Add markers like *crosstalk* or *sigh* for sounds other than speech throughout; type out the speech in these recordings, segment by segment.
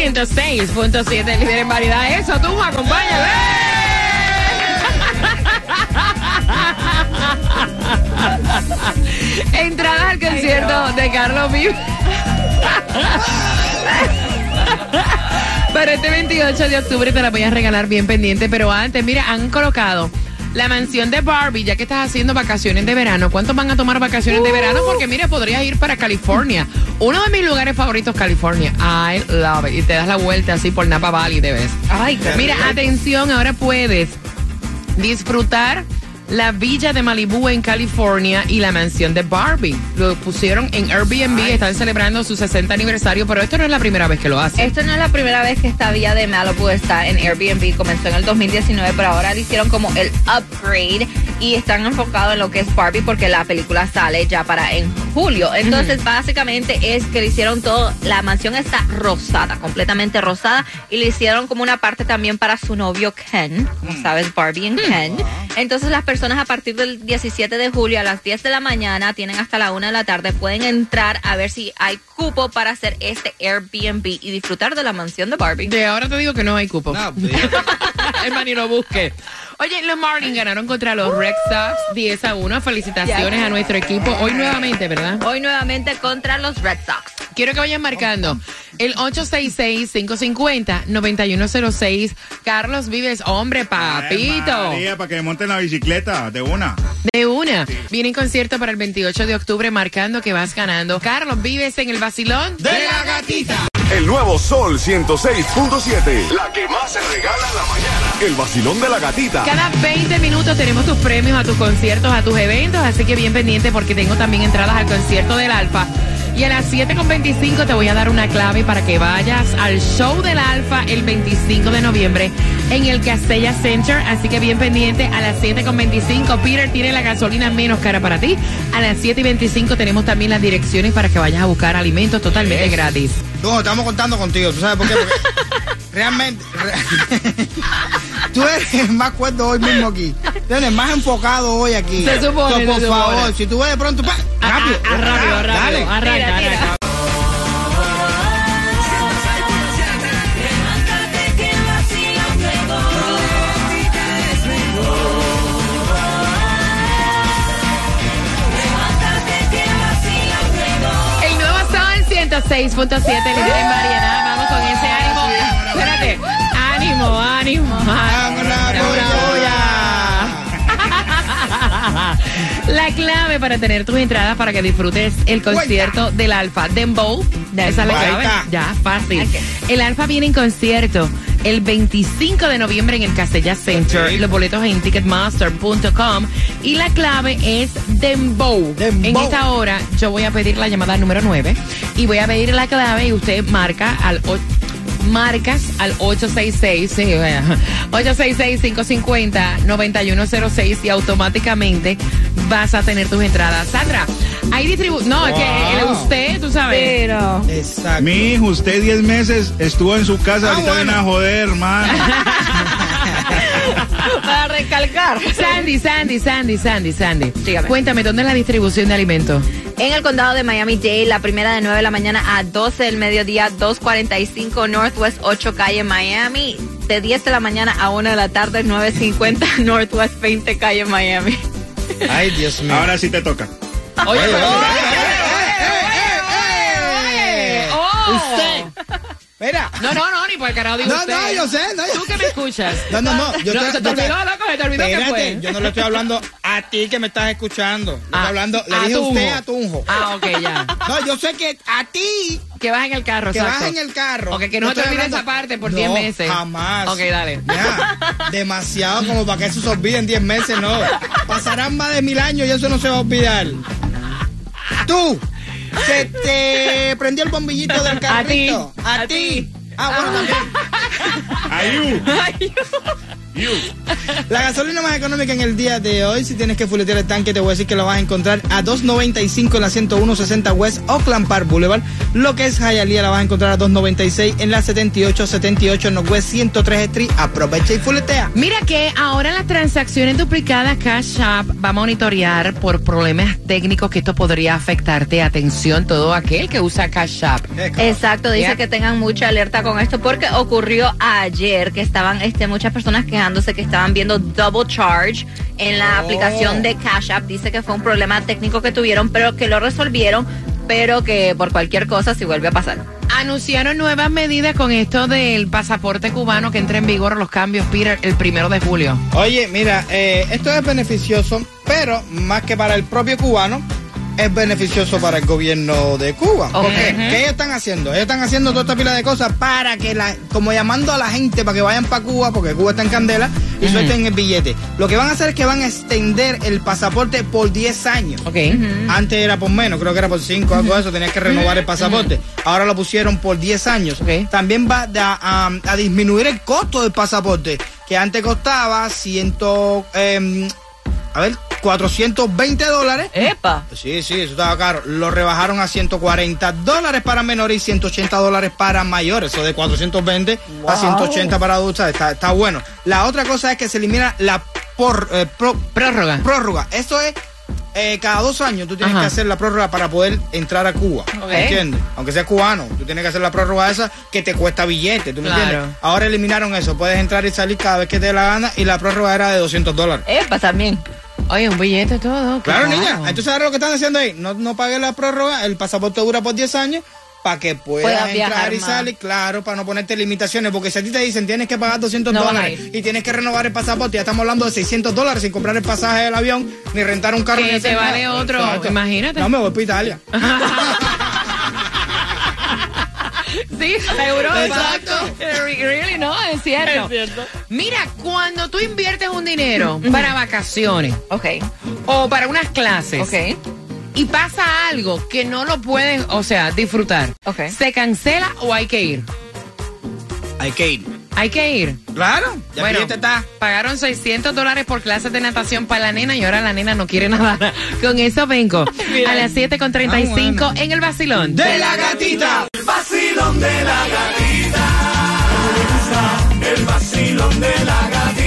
106.7, líder en variedad. Eso, tú, acompáñame. Entradas al concierto de Carlos Vives. Para este 28 de octubre te la voy a regalar bien pendiente, pero antes, mira, han colocado la mansión de Barbie, ya que estás haciendo vacaciones de verano. ¿Cuántos van a tomar vacaciones de verano? Porque mira, podrías ir para California. Uno de mis lugares favoritos, California. I love it. Y te das la vuelta así por Napa Valley de vez. Ay, Mira, atención, ahora puedes disfrutar la villa de Malibu en California y la mansión de Barbie. Lo pusieron en Airbnb, están celebrando su 60 aniversario, pero esto no es la primera vez que lo hacen. Esto no es la primera vez que esta villa de Malibu está en Airbnb. Comenzó en el 2019, pero ahora le hicieron como el upgrade y están enfocados en lo que es Barbie porque la película sale ya para en julio. Entonces, básicamente es que le hicieron todo. La mansión está rosada, completamente rosada, y le hicieron como una parte también para su novio Ken. Como sabes, Barbie y Ken. Entonces, las personas a partir del 17 de julio a las 10 de la mañana tienen hasta la 1 de la tarde. Pueden entrar a ver si hay cupo para hacer este Airbnb y disfrutar de la mansión de Barbie. De ahora te digo que no hay cupo. No, pues, *laughs* es más, ni lo busque. Oye, los Marlins ganaron contra los Red Sox 10 a 1. Felicitaciones a nuestro equipo. Hoy nuevamente, ¿verdad? Hoy nuevamente contra los Red Sox. Quiero que vayan marcando el 866-550-9106. Carlos Vives, hombre, papito. María, para que me monten la bicicleta, de una. De una. Viene en concierto para el 28 de octubre marcando que vas ganando. Carlos Vives en el vacilón. ¡De la gatita! El nuevo Sol 106.7. La que más se regala en la mañana. El vacilón de la gatita. Cada 20 minutos tenemos tus premios a tus conciertos, a tus eventos, así que bien pendiente porque tengo también entradas al concierto del Alfa. Y a las 7.25 te voy a dar una clave para que vayas al show del Alfa el 25 de noviembre en el Castella Center. Así que bien pendiente a las 7.25. Peter tiene la gasolina menos cara para ti. A las 7.25 tenemos también las direcciones para que vayas a buscar alimentos totalmente gratis. No, estamos contando contigo. ¿Tú sabes por qué? Porque *laughs* realmente. re- *laughs* tú eres el más cuerdo hoy mismo aquí. Tú eres el más enfocado hoy aquí. Se supone, por se favor, supone. si tú ves de pronto. pa, rápido. Ah, ah, rápido, rápido. Dale. Arranca, Tira, tira. arranca. 106.7, líder en variedad. Vamos con ese ánimo. Espérate. Ánimo, ánimo. La clave para tener tus entradas para que disfrutes el concierto del Alfa. Dembow. Esa es la clave. Ya, fácil. El Alfa viene en concierto el 25 de noviembre en el Castella Center. Los boletos en ticketmaster.com. Y la clave es Dembow. Dembow. En esta hora yo voy a pedir la llamada número 9 y voy a pedir la clave y usted marca al o- marcas al 866 sí, vea, 866-550-9106 y automáticamente vas a tener tus entradas. Sandra, hay distribu... No, es que el- usted, tú sabes. Pero. Exacto. Mi hijo, usted 10 meses estuvo en su casa, Ah, ahorita bueno. viene a joder, hermano. *laughs* *laughs* Para recalcar. Sandy, Sandy, Sandy, Sandy, Sandy. Dígame. Cuéntame, ¿dónde es la distribución de alimentos? En el condado de Miami-Dade, la primera de 9 de la mañana a 12 del mediodía, 245 Northwest 8 Calle Miami. De 10 de la mañana a 1 de la tarde, 950 *laughs* Northwest 20 Calle Miami. Ay, Dios mío. Ahora sí te toca. Oye, pero- ¡Eh! ¡Oh! Usted. Mira. No, no, no, ni por el carajo digo No, usted. no, yo sé, no, yo ¿Tú que me escuchas? No, no, no. Yo No, te- se te olvidó, loco, se te olvidó que Espérate, fue. yo no le estoy hablando a ti que me estás escuchando. Le Ah, estoy hablando, le a dije a usted a Tunjo. Ah, ok, ya. No, yo sé que a ti Que vas en el carro, que exacto. vas en el carro. Ok, que no Yo te olvides hablando- esa parte por No, 10 meses. Jamás. Ok, dale. Ya, demasiado como para que eso se olvide en 10 meses, no. Pasarán más de mil años y eso no se va a olvidar. Tú, se te prendió el bombillito del carrito. A A ti. Ah, bueno, también. Ayú. You. La gasolina más económica en el día de hoy, si tienes que fuletear el tanque, te voy a decir que lo vas a encontrar a 2.95 en la 10160 West Oakland Park Boulevard. Lo que es Hialeah la vas a encontrar a 2.96 en la 7878 Northwest 103 Street. Aprovecha y fuletea. Mira que ahora las transacciones duplicadas Cash App va a monitorear por problemas técnicos que esto podría afectarte. Atención, todo aquel que usa Cash App. Exacto, dice Yeah. que tengan mucha alerta con esto porque ocurrió ayer que estaban este, muchas personas quejándose que estaban viendo double charge en la Oh. aplicación de Cash App. Dice que fue un problema técnico que tuvieron, pero que lo resolvieron, pero que por cualquier cosa si vuelve a pasar. Anunciaron nuevas medidas con esto del pasaporte cubano que entra en vigor los cambios, Peter, el primero de julio. Oye, mira, eh, esto es beneficioso, pero más que para el propio cubano, es beneficioso para el gobierno de Cuba. Ok. Porque, ¿Qué ellos están haciendo? Ellos están haciendo toda esta pila de cosas para que, la, como llamando a la gente para que vayan para Cuba, porque Cuba está en candela, y suelten el billete. Lo que van a hacer es que van a extender el pasaporte por 10 años. Ok. Antes era por menos, creo que era por 5, algo de eso, tenías que renovar el pasaporte. Ahora lo pusieron por 10 años. Ok. También va a, a- a disminuir el costo del pasaporte, que antes costaba 100, em, a ver, 420 dólares. ¡Epa! Sí, sí, eso estaba caro. Lo rebajaron a 140 dólares para menores y 180 dólares para mayores. Eso de 420 a 180 para adultos. Está, está bueno. La otra cosa es que se elimina la por, eh, pro- Prórroga. prórroga. Esto es eh, cada dos años tú tienes Ajá. que hacer la prórroga para poder entrar a Cuba. Ok. ¿Entiendes? Aunque seas cubano, tú tienes que hacer la prórroga esa que te cuesta billete. ¿Tú me Claro. entiendes? Ahora eliminaron eso. Puedes entrar y salir cada vez que te dé la gana y la prórroga era de 200 dólares. ¡Epa! También. Oye, un billete todo. Claro, claro. niña. Entonces, ahora lo que están haciendo ahí, no, no pagues la prórroga, el pasaporte dura por 10 años para que puedas Puedas entrar y más. salir, claro, para no ponerte limitaciones, porque si a ti te dicen tienes que pagar 200 No vas a dólares y tienes que renovar el pasaporte, ya estamos hablando de 600 dólares sin comprar el pasaje del avión, ni rentar un carro. Que te nada. vale otro, imagínate. No, me voy para Italia. *laughs* Sí, a Europa. Exacto. Really, no, es cierto. Mira, cuando tú inviertes un dinero para vacaciones Ok, o para unas clases ok. y pasa algo que no lo puedes, o sea, disfrutar, Ok. ¿se cancela o hay que ir? Hay que ir. Hay que ir. Claro, ya Bueno, está. pagaron 600 dólares por clases de natación para la nena y ahora la nena no quiere *laughs* nadar. Con eso vengo a las 7.35 Ah, bueno. en el vacilón. De la gatita. El vacilón de la gatita. El vacilón de la gatita.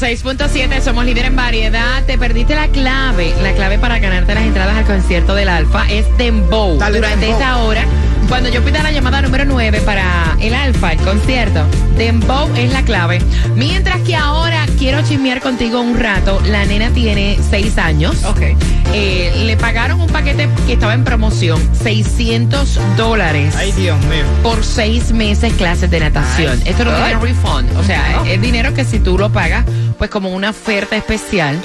106.7, somos líder en variedad. Te perdiste la clave. La clave para ganarte las entradas al concierto del Alfa es Dembow. Dale, Durante Dembow. esta hora, cuando yo pida la llamada número 9 para el Alfa, el concierto, Dembow es la clave. Mientras que ahora quiero chismear contigo un rato. La nena tiene 6 años. Ok. Eh, le pagaron un paquete que estaba en promoción, 600 dólares Ay, Dios mío. por seis meses clases de natación. Esto no tiene refund. O sea, es dinero que si tú lo pagas, pues como una oferta especial,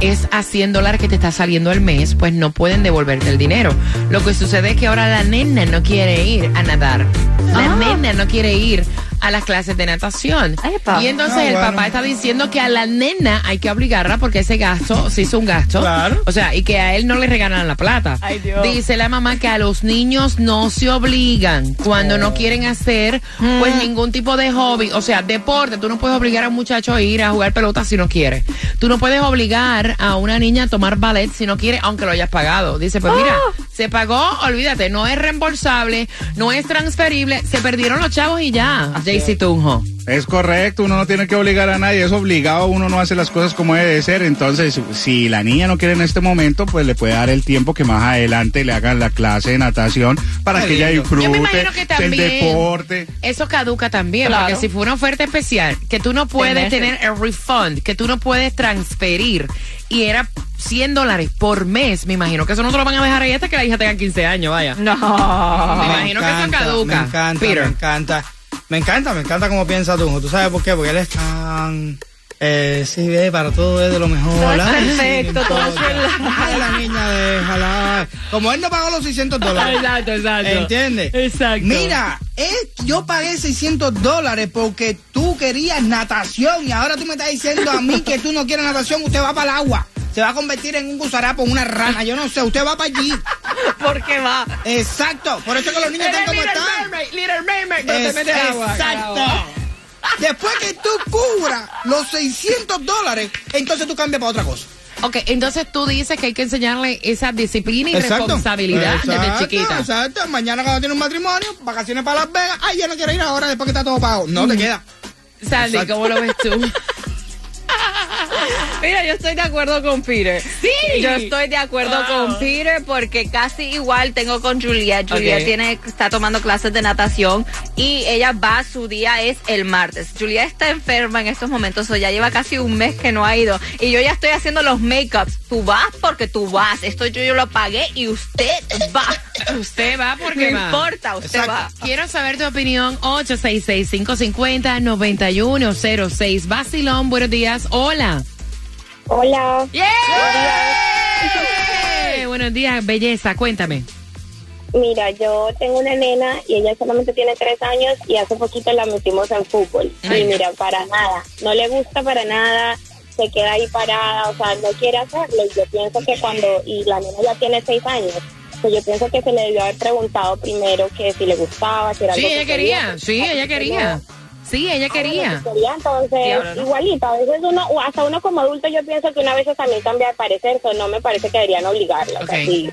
es a 100 dólares que te está saliendo al mes, pues no pueden devolverte el dinero. Lo que sucede es que ahora la nena no quiere ir a nadar. La Ah. nena no quiere ir a las clases de natación. Y entonces Ah, el bueno. papá está diciendo que a la nena hay que obligarla porque ese gasto se hizo un gasto. Claro. O sea, y que a él no le regalan la plata. Ay, Dios. Dice la mamá que a los niños no se obligan cuando Oh. no quieren hacer pues ningún tipo de hobby, o sea, deporte. Tú no puedes obligar a un muchacho a ir a jugar pelota si no quiere. Tú no puedes obligar a una niña a tomar ballet si no quiere, aunque lo hayas pagado. Dice, pues mira, se pagó, olvídate, no es reembolsable, no es transferible, se perdieron los chavos y ya. JC Tunjo. Es correcto, uno no tiene que obligar a nadie, es obligado, uno no hace las cosas como debe de ser. Entonces, si la niña no quiere en este momento, pues le puede dar el tiempo que más adelante le hagan la clase de natación para Qué que ella lindo. disfrute Yo me imagino que del también deporte. eso caduca también, Claro. porque si fue una oferta especial, que tú no puedes tener el refund, que tú no puedes transferir, y era 100 dólares por mes, me imagino que eso no te lo van a dejar ahí hasta que la hija tenga 15 años, vaya. No. Me imagino que eso caduca, Me encanta, Peter. me encanta. Me encanta, me encanta cómo piensa tú. ¿Tú sabes por qué? Porque él es tan... Eh, sí, ve, para todo es de lo mejor. Todo sí, perfecto, no todo. Ay, la niña, déjala. Como él no pagó los 600 dólares. Exacto, exacto. ¿Entiendes? Exacto. Mira, yo pagué 600 dólares porque tú querías natación y ahora tú me estás diciendo a mí que tú no quieres natación, usted va para el agua. Se va a convertir en un gusarapo, una rana, yo no sé, usted va para allí. *laughs* Porque va. Exacto, por eso es que los niños están como Little están. Mermaid, Little Mermaid, pero te agua. exacto. carajo. Después que tú cubras los 600 dólares, entonces tú cambias para otra cosa. Ok, entonces tú dices que hay que enseñarle esa disciplina y responsabilidad desde Exacto, chiquita. Exacto. Mañana cuando tiene un matrimonio, vacaciones para Las Vegas, ay, ya no quiero ir ahora después que está todo pago. No te queda. Sandy. ¿cómo lo ves tú? *laughs* Mira, yo estoy de acuerdo con Peter. Sí. Yo estoy de acuerdo Wow. con Peter porque casi igual tengo con Juliet. Juliet Ok. tiene, está tomando clases de natación y ella va, su día es el martes. Juliet está enferma en estos momentos, o ya lleva casi un mes que no ha ido. Y yo ya estoy haciendo los make-ups. Tú vas porque tú vas. Esto yo, yo lo pagué y usted va. *coughs* Usted va porque no va. importa, usted Exacto. va. Quiero saber tu opinión. 866-550-9106. Basilón, buenos días. Hola. Hola, ¡Yeah! Buenos días, belleza. Cuéntame. mira, yo tengo una nena y ella solamente tiene tres años y hace poquito la metimos en fútbol. Ay. Y mira, para nada, no le gusta para nada, se queda ahí parada, o sea, no quiere hacerlo. Y yo pienso que cuando, y la nena ya tiene seis años, pues yo pienso que se le debió haber preguntado primero que si le gustaba, si era Sí, algo que ella quería. Sí, ella quería. Sí, ella quería. quería, entonces, Sí, no. igualito, a veces uno, o hasta uno como adulto, yo pienso que una vez también cambia de parecer, eso no me parece que deberían obligarla. O sea, si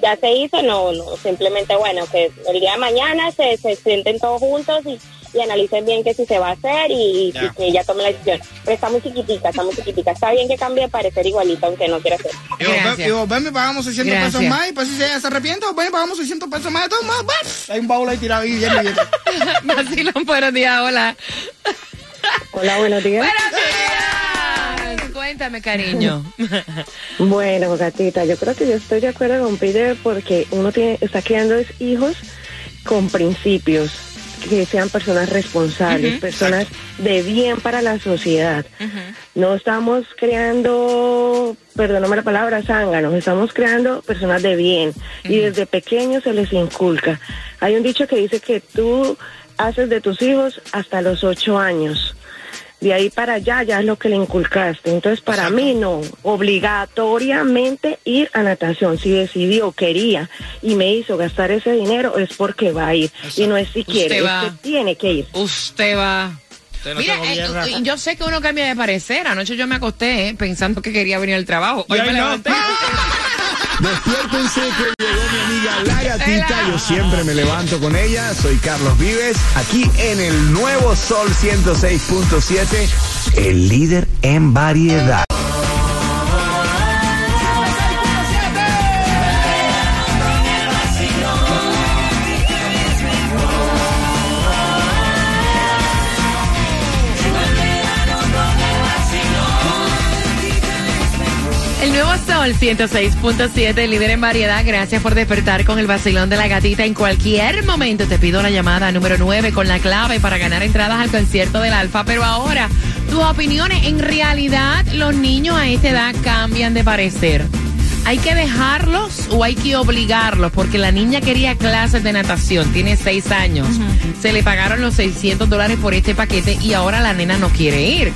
ya se hizo, no, no, simplemente, bueno, que el día de mañana se, se sienten todos juntos y, y analicen bien que si se va a hacer y, que ella tome la decisión. Pero está muy chiquitica, está muy chiquitica. Está bien que cambie de parecer igualito, aunque no quiera hacer. Y vos, Gracias. ven- y pagamos 600 pesos más y pues si ella se arrepiente, ven y pagamos 600 pesos más de modos, ¡baf! Hay un baúl ahí tirado y bien billete. *laughs* Basilón, buenos días. Hola. Hola, buenos días. Buenos días. Cuéntame, cariño. Bueno, gatita, yo creo que yo estoy de acuerdo con Peter porque uno tiene, está criando hijos con principios, que sean personas responsables, personas de bien para la sociedad. No estamos creando, perdóname la palabra, zánganos, estamos creando personas de bien y desde pequeños se les inculca. Hay un dicho que dice que tú haces de tus hijos hasta los ocho años. De ahí para allá ya es lo que le inculcaste. Entonces, para mí no, obligatoriamente ir a natación. Si decidió, quería y me hizo gastar ese dinero, es porque va a ir. Y no es si quiere, es va. que tiene que ir. Usted va. Usted no Mira, gobierna. eh, yo sé que uno cambia de parecer. Anoche yo me acosté eh, pensando que quería venir al trabajo. Hoy Y hoy me no. levanté. *laughs* Despiértense que llegó mi amiga La Gatita. Yo siempre me levanto con ella. Soy Carlos Vives, aquí en el nuevo Sol 106.7, el líder en variedad. Sol 106.7, líder en variedad. Gracias por despertar con el vacilón de la gatita. En cualquier momento te pido la llamada número 9 con la clave para ganar entradas al concierto del Alfa. Pero ahora, tus opiniones. En realidad, los niños a esta edad cambian de parecer. ¿Hay que dejarlos o hay que obligarlos? Porque la niña quería clases de natación, tiene seis años. Se le pagaron los 600 dólares por este paquete y ahora la nena no quiere ir.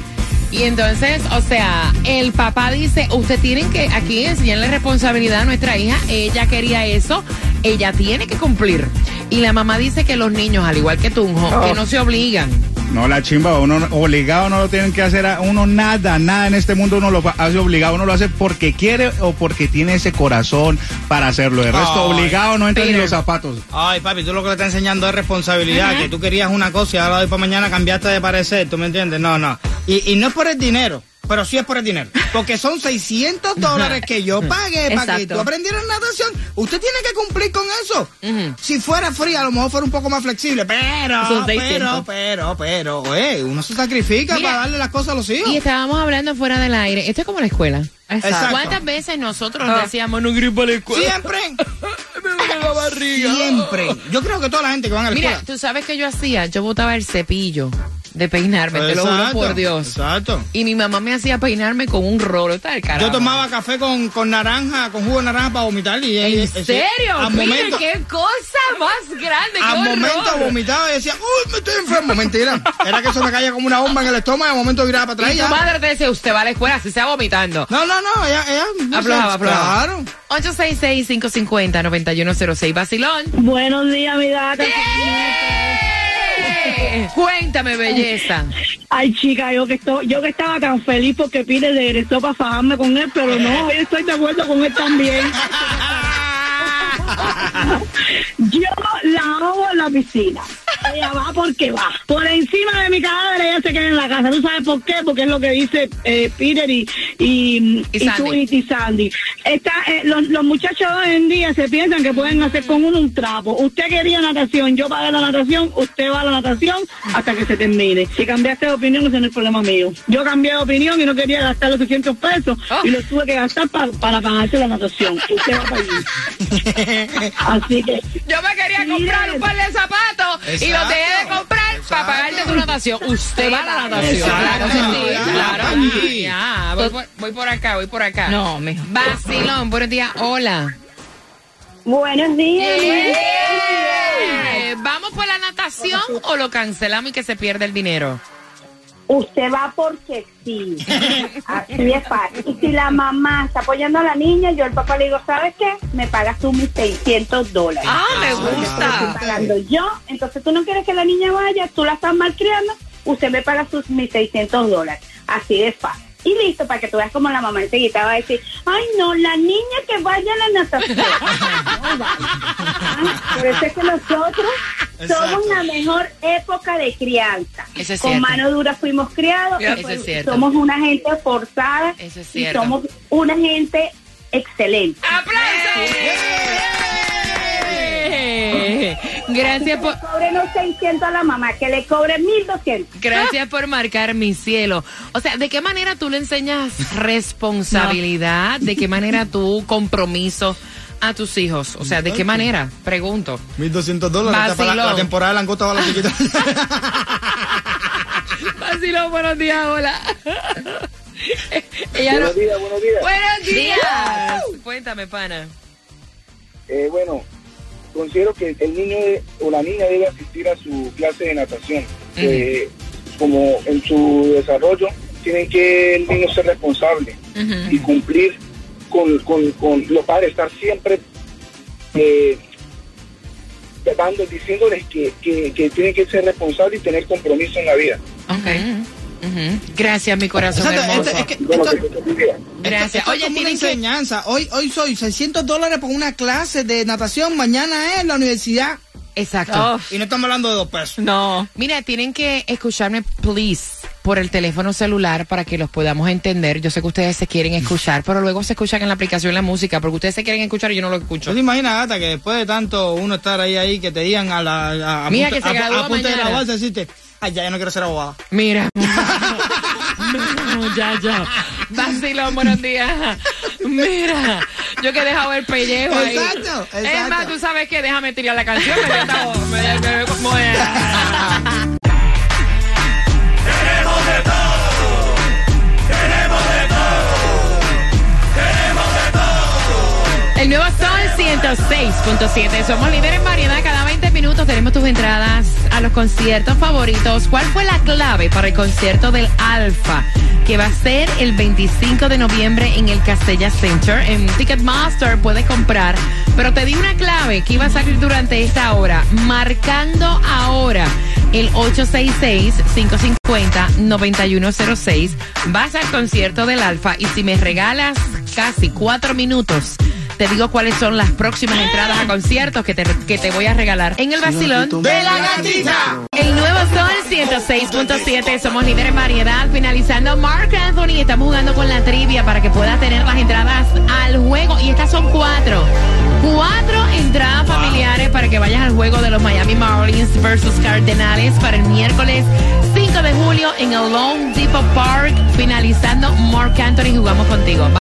Y entonces, o sea, el papá dice, usted tiene que aquí enseñarle responsabilidad a nuestra hija, ella quería eso, ella tiene que cumplir. Y la mamá dice que los niños, al igual que Tunjo, que no se obligan. No, la chimba, uno obligado no lo tienen que hacer a uno nada, nada en este mundo uno lo hace obligado, uno lo hace porque quiere o porque tiene ese corazón para hacerlo. El resto Ay, obligado no entra ni los zapatos. Ay, papi, tú lo que le estás enseñando es responsabilidad, que tú querías una cosa y ahora de hoy para mañana cambiaste de parecer, ¿tú me entiendes? No, no. Y, y no es por el dinero, pero sí es por el dinero. Porque son 600 dólares que yo pagué para que Exacto. tú aprendieras natación. Usted tiene que cumplir con eso. Ujú. Si fuera fría, a lo mejor fuera un poco más flexible, pero, pero, 600. pero, pero, eh, uno se sacrifica Mira, para darle las cosas a los hijos. Y estábamos hablando fuera del aire. Esto es como la escuela. Exacto. ¿Cuántas veces nosotros decíamos no gripo a la escuela? Siempre, *laughs* Me la barriga. siempre. Yo creo que toda la gente que va a la Mira, escuela. tú sabes que yo hacía, yo botaba el cepillo de peinarme, te lo juro por Dios. Exacto. Y mi mamá me hacía peinarme con un rolo, carajo. Yo tomaba café con, con naranja, con jugo de naranja para vomitar y ¿En serio? al Mira, momento, qué cosa más grande, al momento horror. vomitaba y decía, uy, me estoy enfermo. Mentira. Era que eso me caía como una bomba en el estómago y al momento viraba para atrás. Y y tu madre te decía, usted va a la escuela, si se va vomitando. No, no, no, ella, ella no Aflojaba, aflojaba. Claro. 866-550-9106. Vacilón. Buenos días, mi gata. ¡Eh! Cuéntame, belleza. Ay, chica, yo que, estoy, yo que estaba tan feliz porque Pire regresó para fajarme con él, pero no, *laughs* yo estoy de acuerdo con él también. *laughs* Yo la hago en la piscina. Ella va porque va. Por encima de mi cadáver ella se queda en la casa. ¿Tú sabes por qué? Porque es lo que dice eh, Peter y, y, Y y Sandy. tú y Sandy. Está, eh, los, los muchachos hoy en día se piensan que pueden hacer con uno un trapo. Usted quería natación, yo pagué la natación, usted va a la natación hasta que se termine. Si cambiaste de opinión, ese no es el problema mío. Yo cambié de opinión y no quería gastar los 600 pesos Oh. y los tuve que gastar pa- para pagarse la natación. Usted va para allí. *laughs* Así que Yo me quería comprar un par de zapatos y los dejé de comprar para pagarte tu natación. Usted va a la natación. Exacto. Claro claro. papi. Ya, voy por, voy por acá, voy por acá. No, mijo. Vacilón, buenos días, hola. Buenos días. ¿Vamos por la natación o lo cancelamos y que se pierde el dinero? Usted va porque sí. *laughs* Así es fácil. Y si la mamá está apoyando a la niña, yo al papá le digo, ¿sabes qué? Me pagas tú mis 600 dólares. Ah, me estoy gusta. pagando yo. Entonces tú no quieres que la niña vaya, tú la estás malcriando, usted me paga sus mis 600 dólares. Así de fácil. Y listo, para que tú veas como la mamá enseguida va a decir, ay no, la niña que vaya a la natación. No. *laughs* Ah, Por eso es que nosotros somos Exacto. la mejor época de crianza. Eso es Con mano dura fuimos criados. Eso y es pues cierto. Somos una gente forzada. Eso es y cierto. somos una gente excelente. ¡Aplausos! Gracias por... Cobre los 600 a la mamá, que le cobre 1200. Gracias por marcar mi cielo. O sea, ¿de qué manera tú le enseñas responsabilidad? ¿De qué manera tú compromiso a tus hijos? O sea, ¿de qué manera? Pregunto. 1200 dólares. para la, temporada de langosta va la chiquita. *laughs* Vacilón, buenos días, hola. *laughs* Ella no- Buenos días, buenos días. Buenos días. Cuéntame, pana. Eh, bueno, considero que el niño de- o la niña debe asistir a su clase de natación. Eh, como en su desarrollo, tienen que el niño ser responsable y cumplir con, con, con los padres, estar siempre eh, dando, diciéndoles que, que, que tienen que ser responsables y tener compromiso en la vida. Ok. Ujú. Gracias, mi corazón Exacto, hermoso. este- es que- esto-. Gracias. Esto Oye, como una que... enseñanza. Hoy, hoy soy 600 dólares por una clase de natación. Mañana es la universidad. Exacto. Y no estamos hablando de dos pesos. No. Mira, tienen que escucharme, please, por el teléfono celular para que los podamos entender. Yo sé que ustedes se quieren escuchar, pero luego se escuchan en la aplicación la música, porque ustedes se quieren escuchar y yo no lo escucho. ¿Tú te imaginas, Gata, que después de tanto uno estar ahí, ahí, que te digan a la... A, Mira punto- que se a- a punto de graduarse, decirte, ay, ya, yo no quiero ser abogada. Mira. *laughs* No, ya, ya. Vacilón, buenos días. Mira, yo que he dejado el pellejo ahí. Exacto, Es más, tú sabes que déjame tirar la canción. Me, me, me- me- *laughs* El nuevo Sol 106.7. Somos líderes en variedad. Cada 20 minutos tenemos tus entradas a los conciertos favoritos. ¿Cuál fue la clave para el concierto del Alfa? Que va a ser el 25 de noviembre en el Castella Center. En Ticketmaster puedes comprar. Pero te di una clave que iba a salir durante esta hora. Marcando ahora el 866-550-9106. Vas al concierto del Alfa y si me regalas casi cuatro minutos, te digo cuáles son las próximas entradas a conciertos que te, que te voy a regalar en el vacilón ¡De la gatita! el nuevo Sol 106.7. Somos líderes en variedad. Finalizando Mark Anthony. Estamos jugando con la trivia para que puedas tener las entradas al juego. Y estas son cuatro. Cuatro entradas familiares para que vayas al juego de los Miami Marlins versus Cardenales para el miércoles 5 de julio en el Lone Depot Park. Finalizando Mark Anthony. Jugamos contigo.